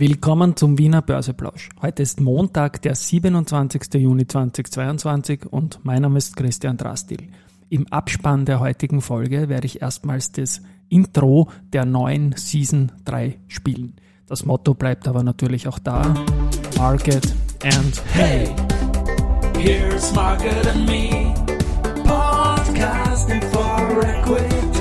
Willkommen zum Wiener Börseplausch. Heute ist Montag, der 27. Juni 2022 und mein Name ist Christian Drastil. Im Abspann der heutigen Folge werde ich erstmals das Intro der neuen Season 3 spielen. Das Motto bleibt aber natürlich auch da. Market and Hey. Here's Market and Me. Podcasting for Equity.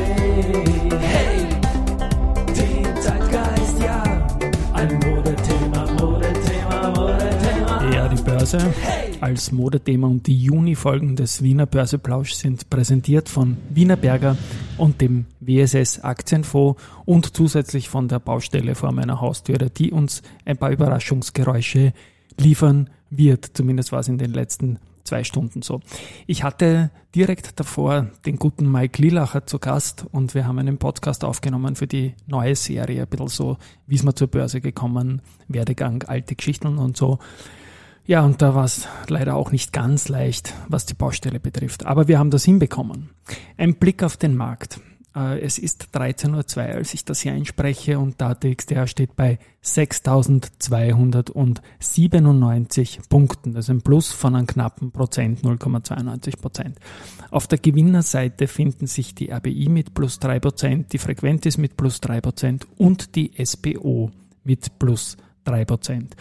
Börse als Modethema und die Juni-Folgen des Wiener Börseplausch sind präsentiert von Wiener Berger und dem WSS Aktienfonds und zusätzlich von der Baustelle vor meiner Haustüre, die uns ein paar Überraschungsgeräusche liefern wird. Zumindest war es in den letzten zwei Stunden so. Ich hatte direkt davor den guten Mike Lilacher zu Gast und wir haben einen Podcast aufgenommen für die neue Serie, ein bisschen so, wie ist man zur Börse gekommen, Werdegang, alte Geschichten und so. Ja, und da war es leider auch nicht ganz leicht, was die Baustelle betrifft. Aber wir haben das hinbekommen. Ein Blick auf den Markt. Äh, es ist 13.02 Uhr, als ich das hier einspreche und der DXDR steht bei 6.297 Punkten. Das ist ein Plus von einem knappen Prozent, 0,92 Prozent. Auf der Gewinnerseite finden sich die RBI mit plus 3 Prozent, die Frequentis mit plus 3 Prozent und die SBO mit plus 3 Prozent.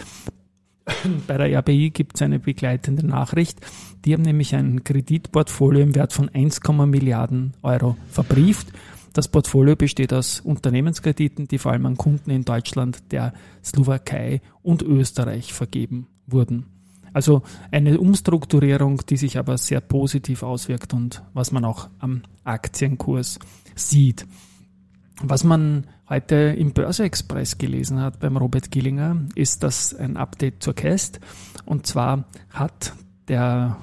Bei der RBI gibt es eine begleitende Nachricht. Die haben nämlich ein Kreditportfolio im Wert von 1, Milliarden Euro verbrieft. Das Portfolio besteht aus Unternehmenskrediten, die vor allem an Kunden in Deutschland, der Slowakei und Österreich vergeben wurden. Also eine Umstrukturierung, die sich aber sehr positiv auswirkt und was man auch am Aktienkurs sieht. Was man heute im Börse-Express gelesen hat beim Robert Gillinger, ist das ein Update zur Cast. Und zwar hat der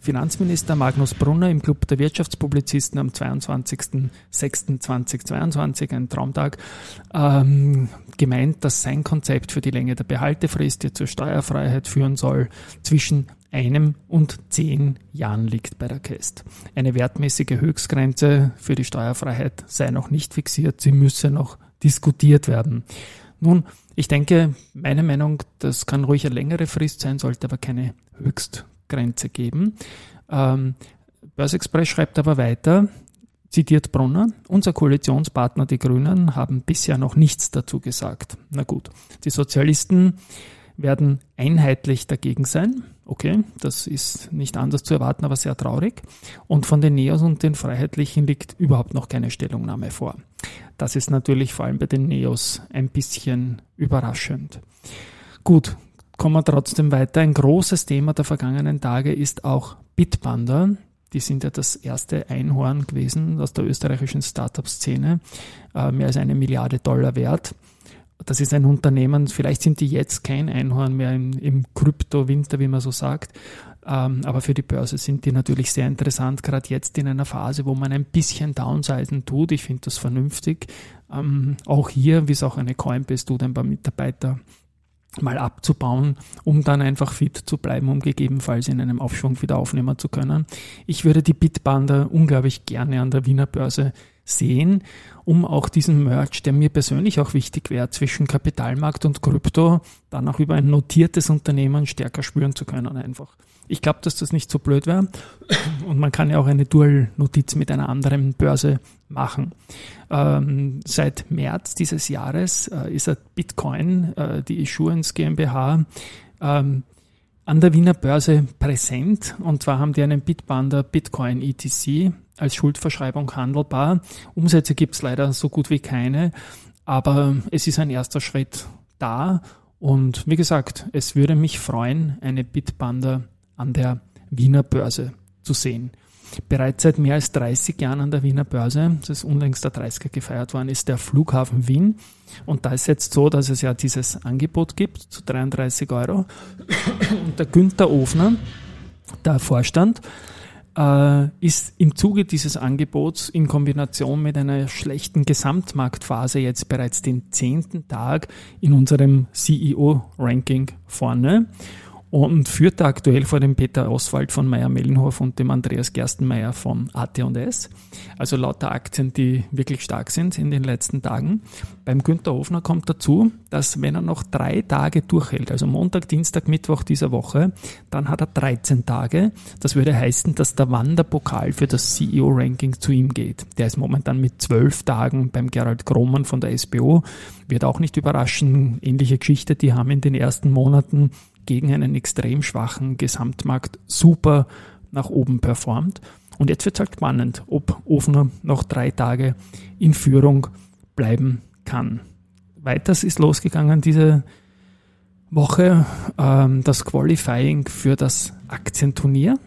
Finanzminister Magnus Brunner im Club der Wirtschaftspublizisten am 22.06.2022, ein Traumtag, ähm, gemeint, dass sein Konzept für die Länge der Behaltefrist, die zur Steuerfreiheit führen soll, zwischen einem und zehn Jahren liegt bei der KEST. Eine wertmäßige Höchstgrenze für die Steuerfreiheit sei noch nicht fixiert, sie müsse noch diskutiert werden. Nun, ich denke, meine Meinung, das kann ruhig eine längere Frist sein, sollte aber keine Höchstgrenze geben. Ähm, Börsexpress schreibt aber weiter, zitiert Brunner, unser Koalitionspartner, die Grünen, haben bisher noch nichts dazu gesagt. Na gut, die Sozialisten werden einheitlich dagegen sein. Okay, das ist nicht anders zu erwarten, aber sehr traurig. Und von den Neos und den Freiheitlichen liegt überhaupt noch keine Stellungnahme vor. Das ist natürlich vor allem bei den Neos ein bisschen überraschend. Gut, kommen wir trotzdem weiter. Ein großes Thema der vergangenen Tage ist auch Bitpanda. Die sind ja das erste Einhorn gewesen aus der österreichischen Startup-Szene, äh, mehr als eine Milliarde Dollar wert das ist ein Unternehmen, vielleicht sind die jetzt kein Einhorn mehr im, im Krypto-Winter, wie man so sagt, ähm, aber für die Börse sind die natürlich sehr interessant, gerade jetzt in einer Phase, wo man ein bisschen Downsizen tut. Ich finde das vernünftig. Ähm, auch hier, wie es auch eine Coinbase tut, ein paar Mitarbeiter mal abzubauen, um dann einfach fit zu bleiben, um gegebenenfalls in einem Aufschwung wieder aufnehmen zu können. Ich würde die Bitbander unglaublich gerne an der Wiener Börse sehen, um auch diesen Merch, der mir persönlich auch wichtig wäre, zwischen Kapitalmarkt und Krypto, dann auch über ein notiertes Unternehmen stärker spüren zu können einfach. Ich glaube, dass das nicht so blöd wäre und man kann ja auch eine Dual-Notiz mit einer anderen Börse machen. Ähm, seit März dieses Jahres äh, ist Bitcoin, äh, die Issuance GmbH, ähm, an der Wiener Börse präsent und zwar haben die einen Bitbander Bitcoin ETC als Schuldverschreibung handelbar. Umsätze gibt es leider so gut wie keine, aber es ist ein erster Schritt da und wie gesagt, es würde mich freuen, eine Bitbander an der Wiener Börse zu sehen. Bereits seit mehr als 30 Jahren an der Wiener Börse, das ist unlängst der 30er gefeiert worden, ist der Flughafen Wien. Und da ist jetzt so, dass es ja dieses Angebot gibt zu 33 Euro. Und der Günther Ofner, der Vorstand, äh, ist im Zuge dieses Angebots in Kombination mit einer schlechten Gesamtmarktphase jetzt bereits den zehnten Tag in unserem CEO-Ranking vorne. Und führt aktuell vor dem Peter Oswald von Meyer-Mellenhof und dem Andreas Gerstenmeier von AT&S. Also lauter Aktien, die wirklich stark sind in den letzten Tagen. Beim Günter Hofner kommt dazu, dass wenn er noch drei Tage durchhält, also Montag, Dienstag, Mittwoch dieser Woche, dann hat er 13 Tage. Das würde heißen, dass der Wanderpokal für das CEO-Ranking zu ihm geht. Der ist momentan mit zwölf Tagen beim Gerald Kromann von der SBO. Wird auch nicht überraschen. Ähnliche Geschichte, die haben in den ersten Monaten gegen einen extrem schwachen Gesamtmarkt super nach oben performt. Und jetzt wird es halt spannend, ob Ofner noch drei Tage in Führung bleiben kann. Weiters ist losgegangen diese Woche ähm, das Qualifying für das Aktienturnier.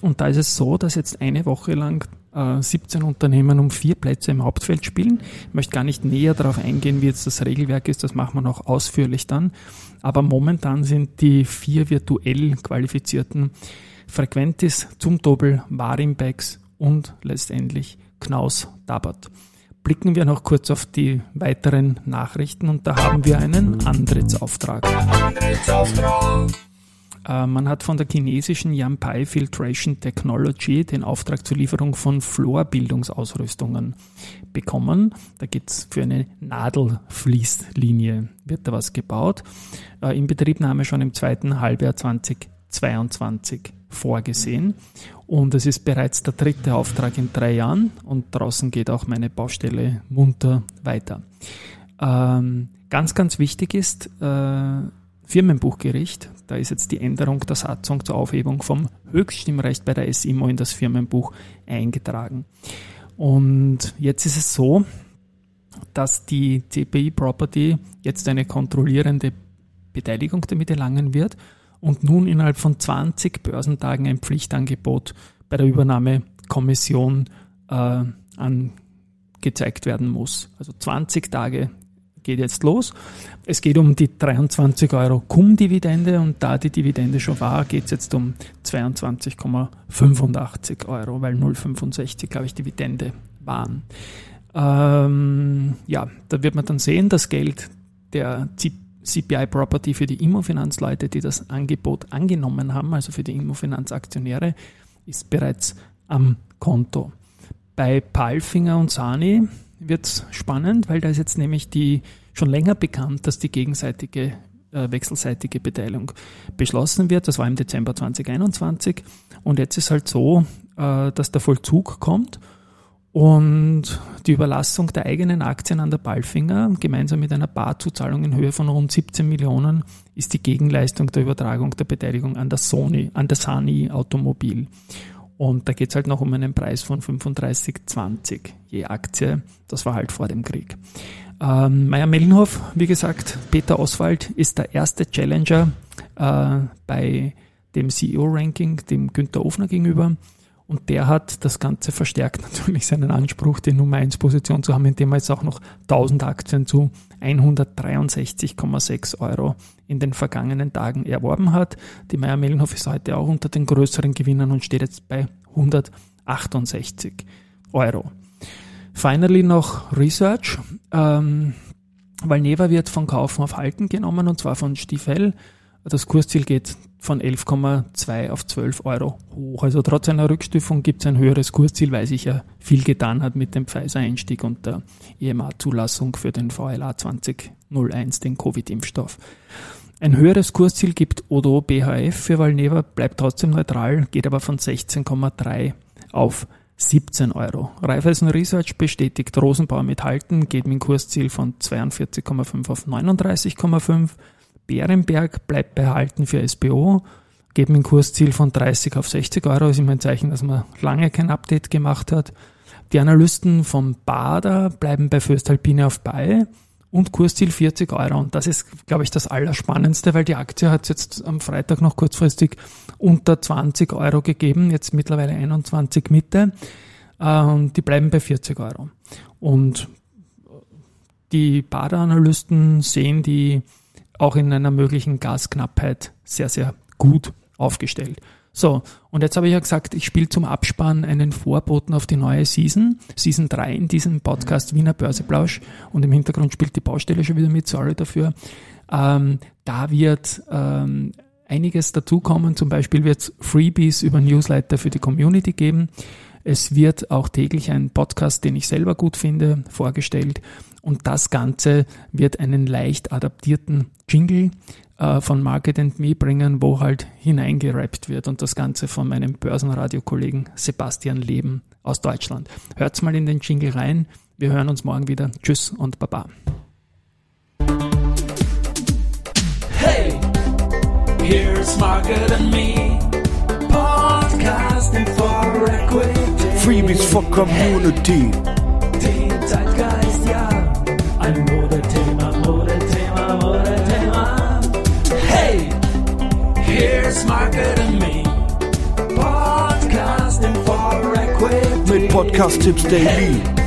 Und da ist es so, dass jetzt eine Woche lang 17 Unternehmen um vier Plätze im Hauptfeld spielen. Ich möchte gar nicht näher darauf eingehen, wie jetzt das Regelwerk ist, das machen wir noch ausführlich dann. Aber momentan sind die vier virtuell qualifizierten Frequentis, zum Doppel, Warimbex und letztendlich Knaus Dabat. Blicken wir noch kurz auf die weiteren Nachrichten und da haben wir einen Antrittsauftrag. Antrittsauftrag. Äh, man hat von der chinesischen Yampai Filtration Technology den Auftrag zur Lieferung von Florbildungsausrüstungen bekommen. Da geht es für eine Nadelfließlinie, wird da was gebaut. Äh, Inbetriebnahme schon im zweiten Halbjahr 2022 vorgesehen. Und es ist bereits der dritte Auftrag in drei Jahren und draußen geht auch meine Baustelle munter weiter. Ähm, ganz, ganz wichtig ist, äh, Firmenbuchgericht, da ist jetzt die Änderung der Satzung zur Aufhebung vom Höchststimmrecht bei der SIMO in das Firmenbuch eingetragen. Und jetzt ist es so, dass die CPI Property jetzt eine kontrollierende Beteiligung damit erlangen wird und nun innerhalb von 20 Börsentagen ein Pflichtangebot bei der Übernahmekommission äh, angezeigt werden muss. Also 20 Tage geht jetzt los. Es geht um die 23 Euro Cum-Dividende und da die Dividende schon war, geht es jetzt um 22,85 Euro, weil 0,65 glaube ich Dividende waren. Ähm, ja, da wird man dann sehen, das Geld der CPI Property für die Immofinanzleute, die das Angebot angenommen haben, also für die Immofinanzaktionäre, ist bereits am Konto. Bei Palfinger und Sani wird es spannend, weil da ist jetzt nämlich die schon länger bekannt, dass die gegenseitige äh, wechselseitige Beteiligung beschlossen wird. Das war im Dezember 2021 und jetzt ist halt so, äh, dass der Vollzug kommt und die Überlassung der eigenen Aktien an der Ballfinger gemeinsam mit einer Barzuzahlung in Höhe von rund 17 Millionen ist die Gegenleistung der Übertragung der Beteiligung an der Sony, an der Sani Automobil. Und da geht es halt noch um einen Preis von 35,20 je Aktie. Das war halt vor dem Krieg. Ähm, Meier Mellenhof, wie gesagt, Peter Oswald ist der erste Challenger äh, bei dem CEO-Ranking, dem Günther Ofner gegenüber. Und der hat das Ganze verstärkt natürlich seinen Anspruch, die Nummer 1 Position zu haben, indem er jetzt auch noch 1000 Aktien zu 163,6 Euro in den vergangenen Tagen erworben hat. Die Meier Mellenhof ist heute auch unter den größeren Gewinnern und steht jetzt bei 168 Euro. Finally noch Research. Ähm, Valneva wird von Kaufen auf Halten genommen und zwar von Stiefel. Das Kursziel geht von 11,2 auf 12 Euro hoch. Also trotz einer Rückstufung gibt es ein höheres Kursziel, weil sich ja viel getan hat mit dem Pfizer-Einstieg und der EMA-Zulassung für den VLA 2001, den Covid-Impfstoff. Ein höheres Kursziel gibt Odo BHF für Valneva, bleibt trotzdem neutral, geht aber von 16,3 auf 17 Euro. Raiffeisen Research bestätigt Rosenbauer mit Halten, geht mit dem Kursziel von 42,5 auf 39,5. Bärenberg bleibt behalten für SBO, mit dem Kursziel von 30 auf 60 Euro. Ist immer ein Zeichen, dass man lange kein Update gemacht hat. Die Analysten vom Bader bleiben bei Föstalpine auf bei und Kursziel 40 Euro. Und das ist, glaube ich, das Allerspannendste, weil die Aktie hat jetzt am Freitag noch kurzfristig unter 20 Euro gegeben, jetzt mittlerweile 21 Mitte. Ähm, die bleiben bei 40 Euro. Und die Badeanalysten sehen die auch in einer möglichen Gasknappheit sehr, sehr gut aufgestellt. So, und jetzt habe ich ja gesagt, ich spiele zum Abspann einen Vorboten auf die neue Season, Season 3 in diesem Podcast Wiener Börseplausch und im Hintergrund spielt die Baustelle schon wieder mit, sorry dafür. Ähm, da wird ähm, einiges dazukommen. Zum Beispiel wird es Freebies über Newsletter für die Community geben. Es wird auch täglich ein Podcast, den ich selber gut finde, vorgestellt. Und das Ganze wird einen leicht adaptierten Jingle äh, von Market and Me bringen, wo halt hineingerappt wird. Und das Ganze von meinem Börsenradio-Kollegen Sebastian Leben aus Deutschland. Hört's mal in den Jingle rein. Wir hören uns morgen wieder. Tschüss und Baba. Hey, here's Market and Me. Podcasting for Equity. Freebies for Community. Zeitgeist, ja. Ein Modethema, Modethema, Modethema. Hey, here's Market and Me. Podcasting for Equity. Mit Podcast-Tipps daily. Den